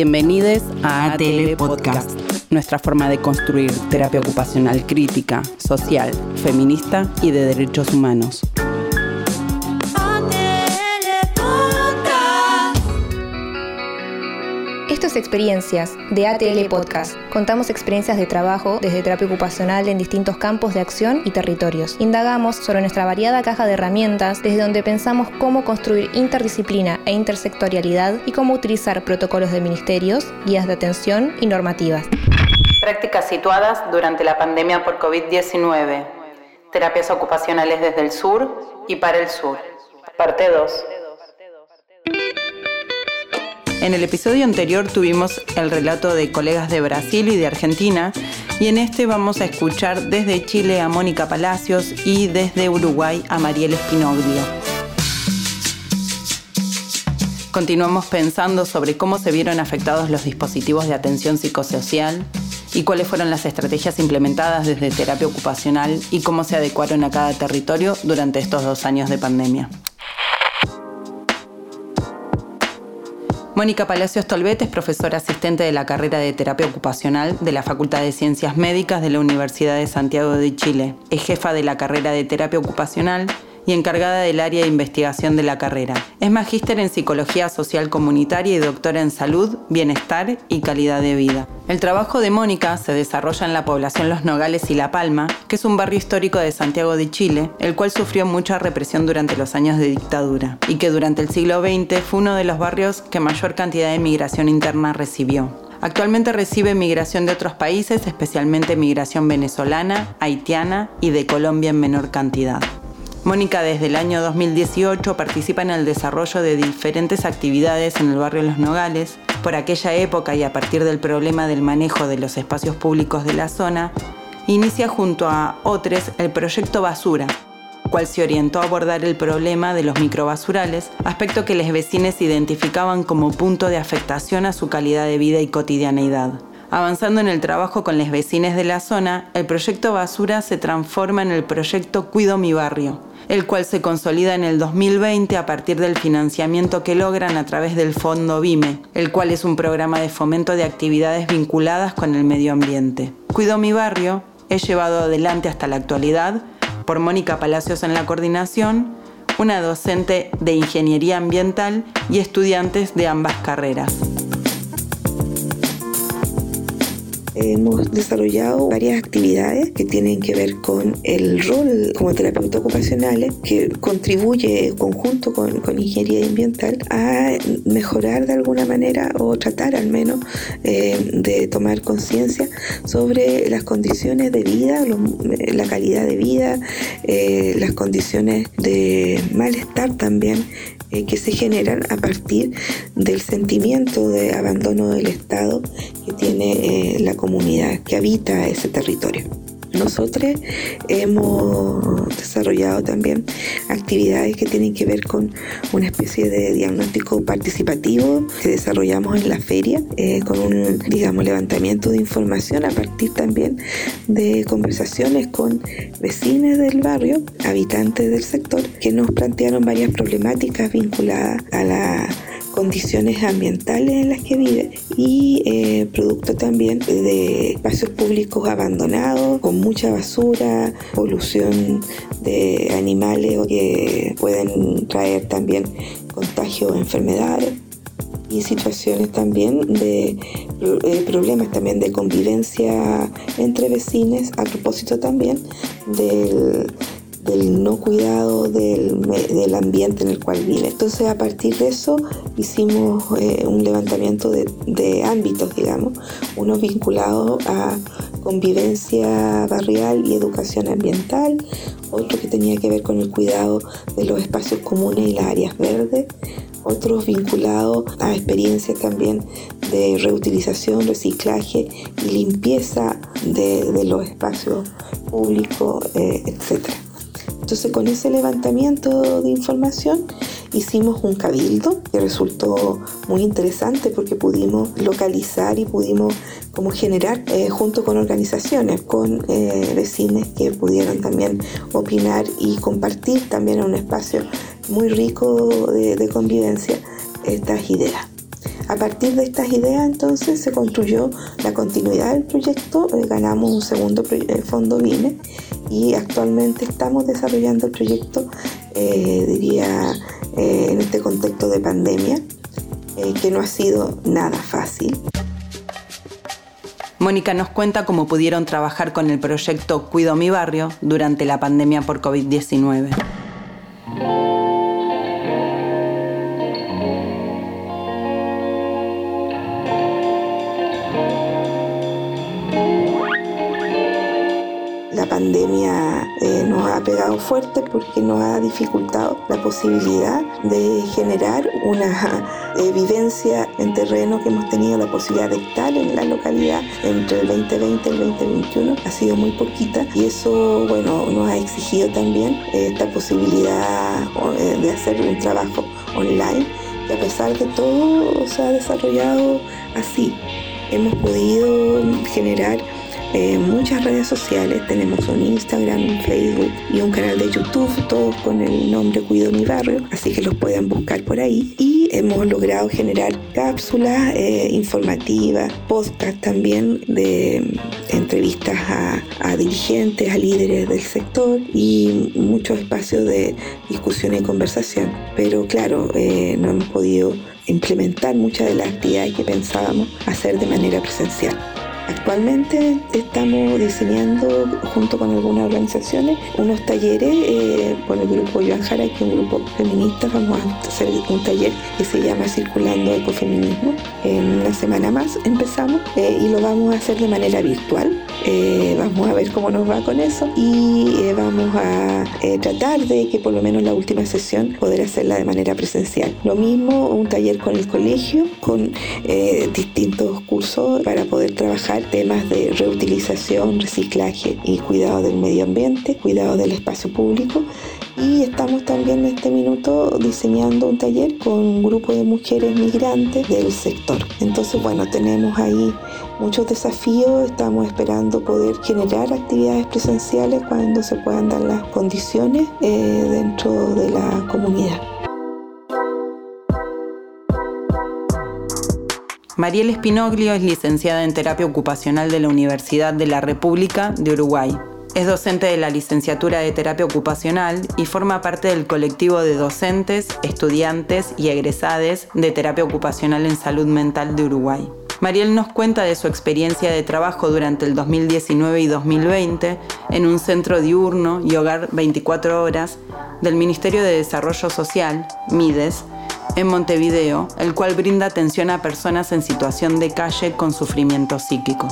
Bienvenidos a ATL Podcast, nuestra forma de construir terapia ocupacional crítica, social, feminista y de derechos humanos. Experiencias de ATL Podcast. Contamos experiencias de trabajo desde terapia ocupacional en distintos campos de acción y territorios. Indagamos sobre nuestra variada caja de herramientas desde donde pensamos cómo construir interdisciplina e intersectorialidad y cómo utilizar protocolos de ministerios, guías de atención y normativas. Prácticas situadas durante la pandemia por COVID-19. Terapias ocupacionales desde el sur y para el sur. Parte 2. En el episodio anterior tuvimos el relato de colegas de Brasil y de Argentina y en este vamos a escuchar desde Chile a Mónica Palacios y desde Uruguay a Mariel Espinoglio. Continuamos pensando sobre cómo se vieron afectados los dispositivos de atención psicosocial y cuáles fueron las estrategias implementadas desde terapia ocupacional y cómo se adecuaron a cada territorio durante estos dos años de pandemia. Mónica Palacios Tolbet es profesora asistente de la carrera de terapia ocupacional de la Facultad de Ciencias Médicas de la Universidad de Santiago de Chile. Es jefa de la carrera de terapia ocupacional y encargada del área de investigación de la carrera. Es magíster en psicología social comunitaria y doctora en salud, bienestar y calidad de vida. El trabajo de Mónica se desarrolla en la población Los Nogales y La Palma, que es un barrio histórico de Santiago de Chile, el cual sufrió mucha represión durante los años de dictadura y que durante el siglo XX fue uno de los barrios que mayor cantidad de migración interna recibió. Actualmente recibe migración de otros países, especialmente migración venezolana, haitiana y de Colombia en menor cantidad. Mónica desde el año 2018 participa en el desarrollo de diferentes actividades en el barrio Los Nogales. Por aquella época y a partir del problema del manejo de los espacios públicos de la zona, inicia junto a otros el proyecto Basura, cual se orientó a abordar el problema de los microbasurales, aspecto que los vecinos identificaban como punto de afectación a su calidad de vida y cotidianeidad. Avanzando en el trabajo con los vecinos de la zona, el proyecto Basura se transforma en el proyecto Cuido mi barrio, el cual se consolida en el 2020 a partir del financiamiento que logran a través del Fondo BIME, el cual es un programa de fomento de actividades vinculadas con el medio ambiente. Cuido mi barrio es llevado adelante hasta la actualidad por Mónica Palacios en la coordinación, una docente de ingeniería ambiental y estudiantes de ambas carreras. Hemos desarrollado varias actividades que tienen que ver con el rol como terapeuta ocupacionales que contribuye conjunto con, ingeniería ambiental a mejorar de alguna manera o tratar al menos eh, de tomar conciencia sobre las condiciones de vida, la calidad de vida, eh, las condiciones de malestar también eh, que se generan a partir del sentimiento de abandono del Estado que tiene la comunidad que habita ese territorio. Nosotros hemos desarrollado también actividades que tienen que ver con una especie de diagnóstico participativo que desarrollamos en la feria, eh, con un, digamos, levantamiento de información a partir también de conversaciones con vecinos del barrio, habitantes del sector, que nos plantearon varias problemáticas vinculadas a la condiciones ambientales en las que vive y eh, producto también de espacios públicos abandonados, con mucha basura, polución de animales que pueden traer también contagios, enfermedades y situaciones también de eh, problemas también de convivencia entre vecinos a propósito también del del no cuidado del, del, ambiente en el cual vive. Entonces a partir de eso hicimos eh, un levantamiento de, de, ámbitos, digamos, uno vinculado a convivencia barrial y educación ambiental, otro que tenía que ver con el cuidado de los espacios comunes y las áreas verdes, otros vinculados a experiencias también de reutilización, reciclaje y limpieza de, de los espacios públicos, eh, etc. Entonces con ese levantamiento de información hicimos un cabildo que resultó muy interesante porque pudimos localizar y pudimos como generar eh, junto con organizaciones, con eh, vecinos que pudieron también opinar y compartir también en un espacio muy rico de, de convivencia estas ideas. A partir de estas ideas entonces se construyó la continuidad del proyecto, eh, ganamos un segundo eh, fondo BINE y actualmente estamos desarrollando el proyecto, eh, diría, en este contexto de pandemia, que no ha sido nada fácil. Mónica nos cuenta cómo pudieron trabajar con el proyecto Cuido mi barrio durante la pandemia por COVID-19. Pandemia eh, nos ha pegado fuerte porque nos ha dificultado la posibilidad de generar una eh, vivencia en terreno que hemos tenido la posibilidad de estar en la localidad entre el 2020 y el 2021 ha sido muy poquita y eso bueno nos ha exigido también esta posibilidad eh, de hacer un trabajo online. Y a pesar de todo se ha desarrollado así. Hemos podido generar eh, muchas redes sociales. Tenemos un Instagram, un Facebook y un canal de YouTube, todos con el nombre Cuido mi barrio, así que los pueden buscar por ahí. Y hemos logrado generar cápsulas eh, informativas, podcast también de entrevistas a, dirigentes, a líderes del sector y muchos espacios de discusión y conversación. Pero claro, eh, no hemos podido implementar muchas de las actividades que pensábamos hacer de manera presencial. Actualmente estamos diseñando, junto con algunas organizaciones, unos talleres eh, con el grupo Joan Jara, que es un grupo feminista. Vamos a hacer un taller que se llama Circulando Ecofeminismo. En una semana más empezamos eh, y lo vamos a hacer de manera virtual. Eh, vamos a ver cómo nos va con eso y vamos a tratar de que por lo menos la última sesión poder hacerla de manera presencial. Lo mismo, un taller con el colegio, con distintos cursos para poder trabajar temas de reutilización, reciclaje y cuidado del medio ambiente, cuidado del espacio público. Y estamos también en este minuto diseñando un taller con un grupo de mujeres migrantes del sector. Entonces, bueno, tenemos ahí muchos desafíos. Estamos esperando poder generar actividades presenciales cuando se puedan dar las condiciones eh, dentro de la comunidad. Mariel Espinoglio es licenciada en terapia ocupacional de la Universidad de la República de Uruguay. Es docente de la licenciatura de terapia ocupacional y forma parte del colectivo de docentes, estudiantes y egresades de terapia ocupacional en salud mental de Uruguay. Mariel nos cuenta de su experiencia de trabajo durante el 2019 y 2020 en un centro diurno y hogar 24 horas del Ministerio de Desarrollo Social, MIDES, en Montevideo, el cual brinda atención a personas en situación de calle con sufrimiento psíquico.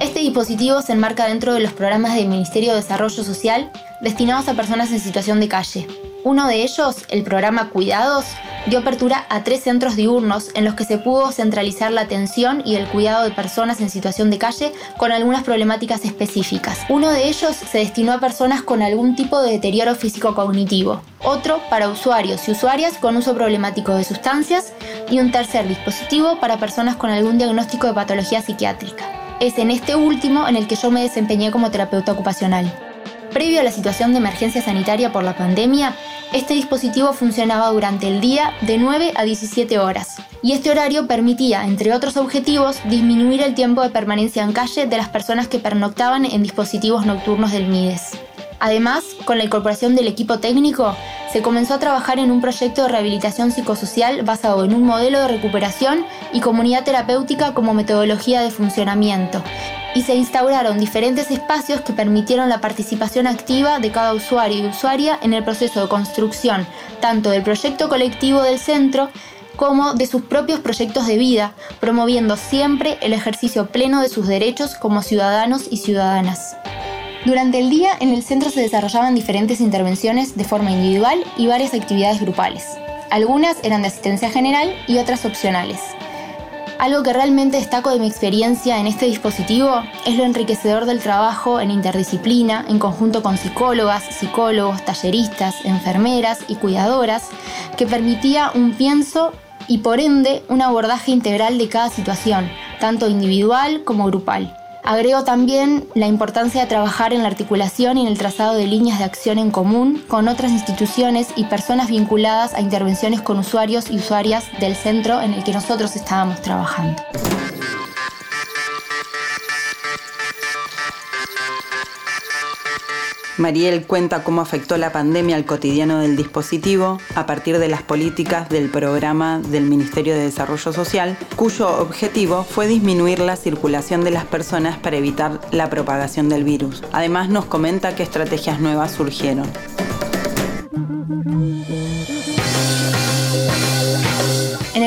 Este dispositivo se enmarca dentro de los programas del Ministerio de Desarrollo Social destinados a personas en situación de calle. Uno de ellos, el programa Cuidados, dio apertura a tres centros diurnos en los que se pudo centralizar la atención y el cuidado de personas en situación de calle con algunas problemáticas específicas. Uno de ellos se destinó a personas con algún tipo de deterioro físico-cognitivo, otro para usuarios y usuarias con uso problemático de sustancias y un tercer dispositivo para personas con algún diagnóstico de patología psiquiátrica. Es en este último en el que yo me desempeñé como terapeuta ocupacional. Previo a la situación de emergencia sanitaria por la pandemia, este dispositivo funcionaba durante el día de 9 a 17 horas, y este horario permitía, entre otros objetivos, disminuir el tiempo de permanencia en calle de las personas que pernoctaban en dispositivos nocturnos del MIDES. Además, con la incorporación del equipo técnico, se comenzó a trabajar en un proyecto de rehabilitación psicosocial basado en un modelo de recuperación y comunidad terapéutica como metodología de funcionamiento, y se instauraron diferentes espacios que permitieron la participación activa de cada usuario y usuaria en el proceso de construcción tanto del proyecto colectivo del centro como de sus propios proyectos de vida, promoviendo siempre el ejercicio pleno de sus derechos como ciudadanos y ciudadanas. Durante el día en el centro se desarrollaban diferentes intervenciones de forma individual y varias actividades grupales. Algunas eran de asistencia general y otras opcionales. Algo que realmente destaco de mi experiencia en este dispositivo es lo enriquecedor del trabajo en interdisciplina, en conjunto con psicólogas, psicólogos, talleristas, enfermeras y cuidadoras, que permitía un pienso y por ende un abordaje integral de cada situación, tanto individual como grupal. Agrego también la importancia de trabajar en la articulación y en el trazado de líneas de acción en común con otras instituciones y personas vinculadas a intervenciones con usuarios y usuarias del centro en el que nosotros estábamos trabajando. Mariel cuenta cómo afectó la pandemia al cotidiano del dispositivo a partir de las políticas del programa del Ministerio de Desarrollo Social, cuyo objetivo fue disminuir la circulación de las personas para evitar la propagación del virus. Además nos comenta qué estrategias nuevas surgieron.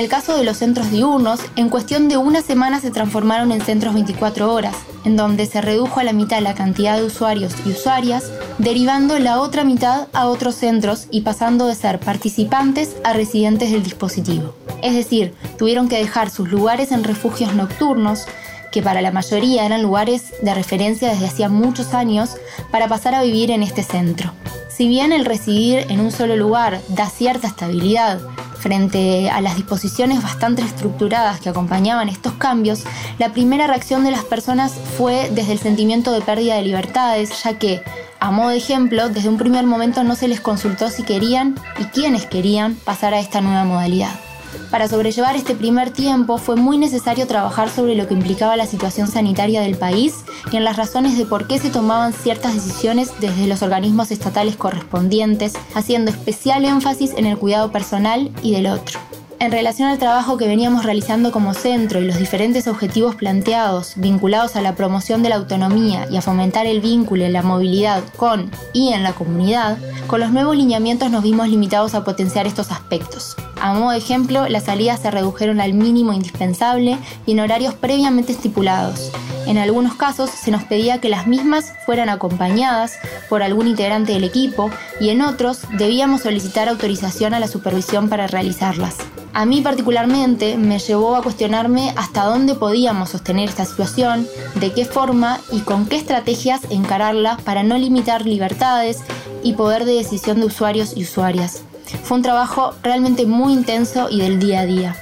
El caso de los centros diurnos, en cuestión de una semana se transformaron en centros 24 horas, en donde se redujo a la mitad la cantidad de usuarios y usuarias, derivando la otra mitad a otros centros y pasando de ser participantes a residentes del dispositivo. Es decir, tuvieron que dejar sus lugares en refugios nocturnos, que para la mayoría eran lugares de referencia desde hacía muchos años, para pasar a vivir en este centro. Si bien el residir en un solo lugar da cierta estabilidad, Frente a las disposiciones bastante estructuradas que acompañaban estos cambios, la primera reacción de las personas fue desde el sentimiento de pérdida de libertades, ya que, a modo de ejemplo, desde un primer momento no se les consultó si querían y quiénes querían pasar a esta nueva modalidad. Para sobrellevar este primer tiempo fue muy necesario trabajar sobre lo que implicaba la situación sanitaria del país y en las razones de por qué se tomaban ciertas decisiones desde los organismos estatales correspondientes, haciendo especial énfasis en el cuidado personal y del otro. En relación al trabajo que veníamos realizando como centro y los diferentes objetivos planteados vinculados a la promoción de la autonomía y a fomentar el vínculo y la movilidad con y en la comunidad, con los nuevos lineamientos nos vimos limitados a potenciar estos aspectos. A modo de ejemplo, las salidas se redujeron al mínimo indispensable y en horarios previamente estipulados. En algunos casos se nos pedía que las mismas fueran acompañadas por algún integrante del equipo y en otros debíamos solicitar autorización a la supervisión para realizarlas. A mí particularmente me llevó a cuestionarme hasta dónde podíamos sostener esta situación, de qué forma y con qué estrategias encararla para no limitar libertades y poder de decisión de usuarios y usuarias. Fue un trabajo realmente muy intenso y del día a día.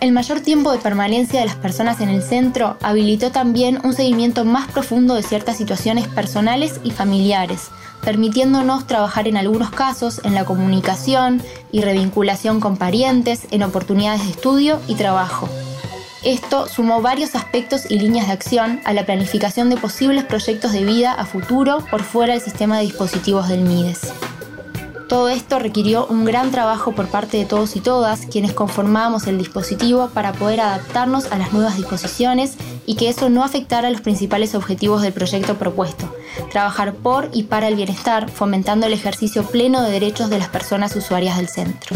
El mayor tiempo de permanencia de las personas en el centro habilitó también un seguimiento más profundo de ciertas situaciones personales y familiares, permitiéndonos trabajar en algunos casos en la comunicación y revinculación con parientes, en oportunidades de estudio y trabajo. Esto sumó varios aspectos y líneas de acción a la planificación de posibles proyectos de vida a futuro por fuera del sistema de dispositivos del MIDES. Todo esto requirió un gran trabajo por parte de todos y todas quienes conformábamos el dispositivo para poder adaptarnos a las nuevas disposiciones y que eso no afectara los principales objetivos del proyecto propuesto, trabajar por y para el bienestar, fomentando el ejercicio pleno de derechos de las personas usuarias del centro.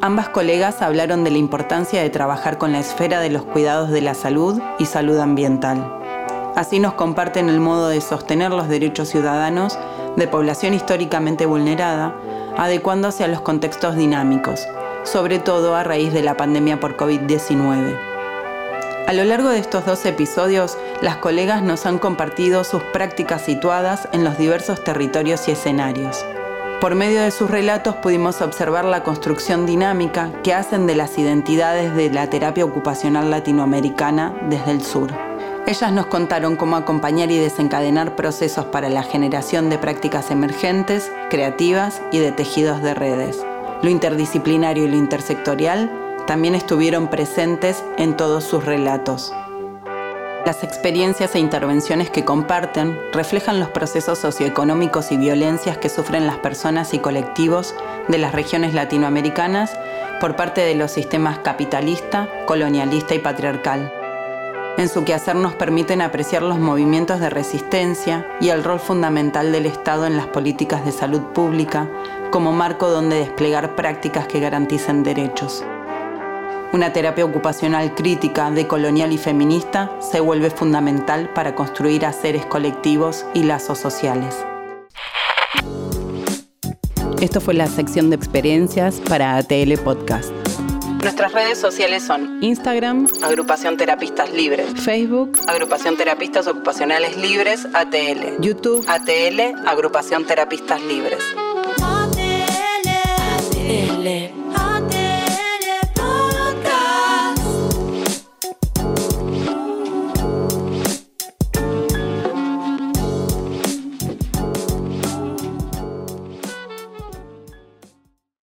Ambas colegas hablaron de la importancia de trabajar con la esfera de los cuidados de la salud y salud ambiental. Así nos comparten el modo de sostener los derechos ciudadanos de población históricamente vulnerada, adecuándose a los contextos dinámicos, sobre todo a raíz de la pandemia por COVID-19. A lo largo de estos dos episodios, las colegas nos han compartido sus prácticas situadas en los diversos territorios y escenarios. Por medio de sus relatos pudimos observar la construcción dinámica que hacen de las identidades de la terapia ocupacional latinoamericana desde el sur. Ellas nos contaron cómo acompañar y desencadenar procesos para la generación de prácticas emergentes, creativas y de tejidos de redes. Lo interdisciplinario y lo intersectorial también estuvieron presentes en todos sus relatos. Las experiencias e intervenciones que comparten reflejan los procesos socioeconómicos y violencias que sufren las personas y colectivos de las regiones latinoamericanas por parte de los sistemas capitalista, colonialista y patriarcal. En su quehacer nos permiten apreciar los movimientos de resistencia y el rol fundamental del Estado en las políticas de salud pública como marco donde desplegar prácticas que garanticen derechos. Una terapia ocupacional crítica, decolonial y feminista se vuelve fundamental para construir haceres colectivos y lazos sociales. Esto fue la sección de experiencias para ATL Podcast. Nuestras redes sociales son Instagram, Agrupación Terapistas Libres, Facebook, Agrupación Terapistas Ocupacionales Libres, ATL, YouTube, ATL, Agrupación Terapistas Libres.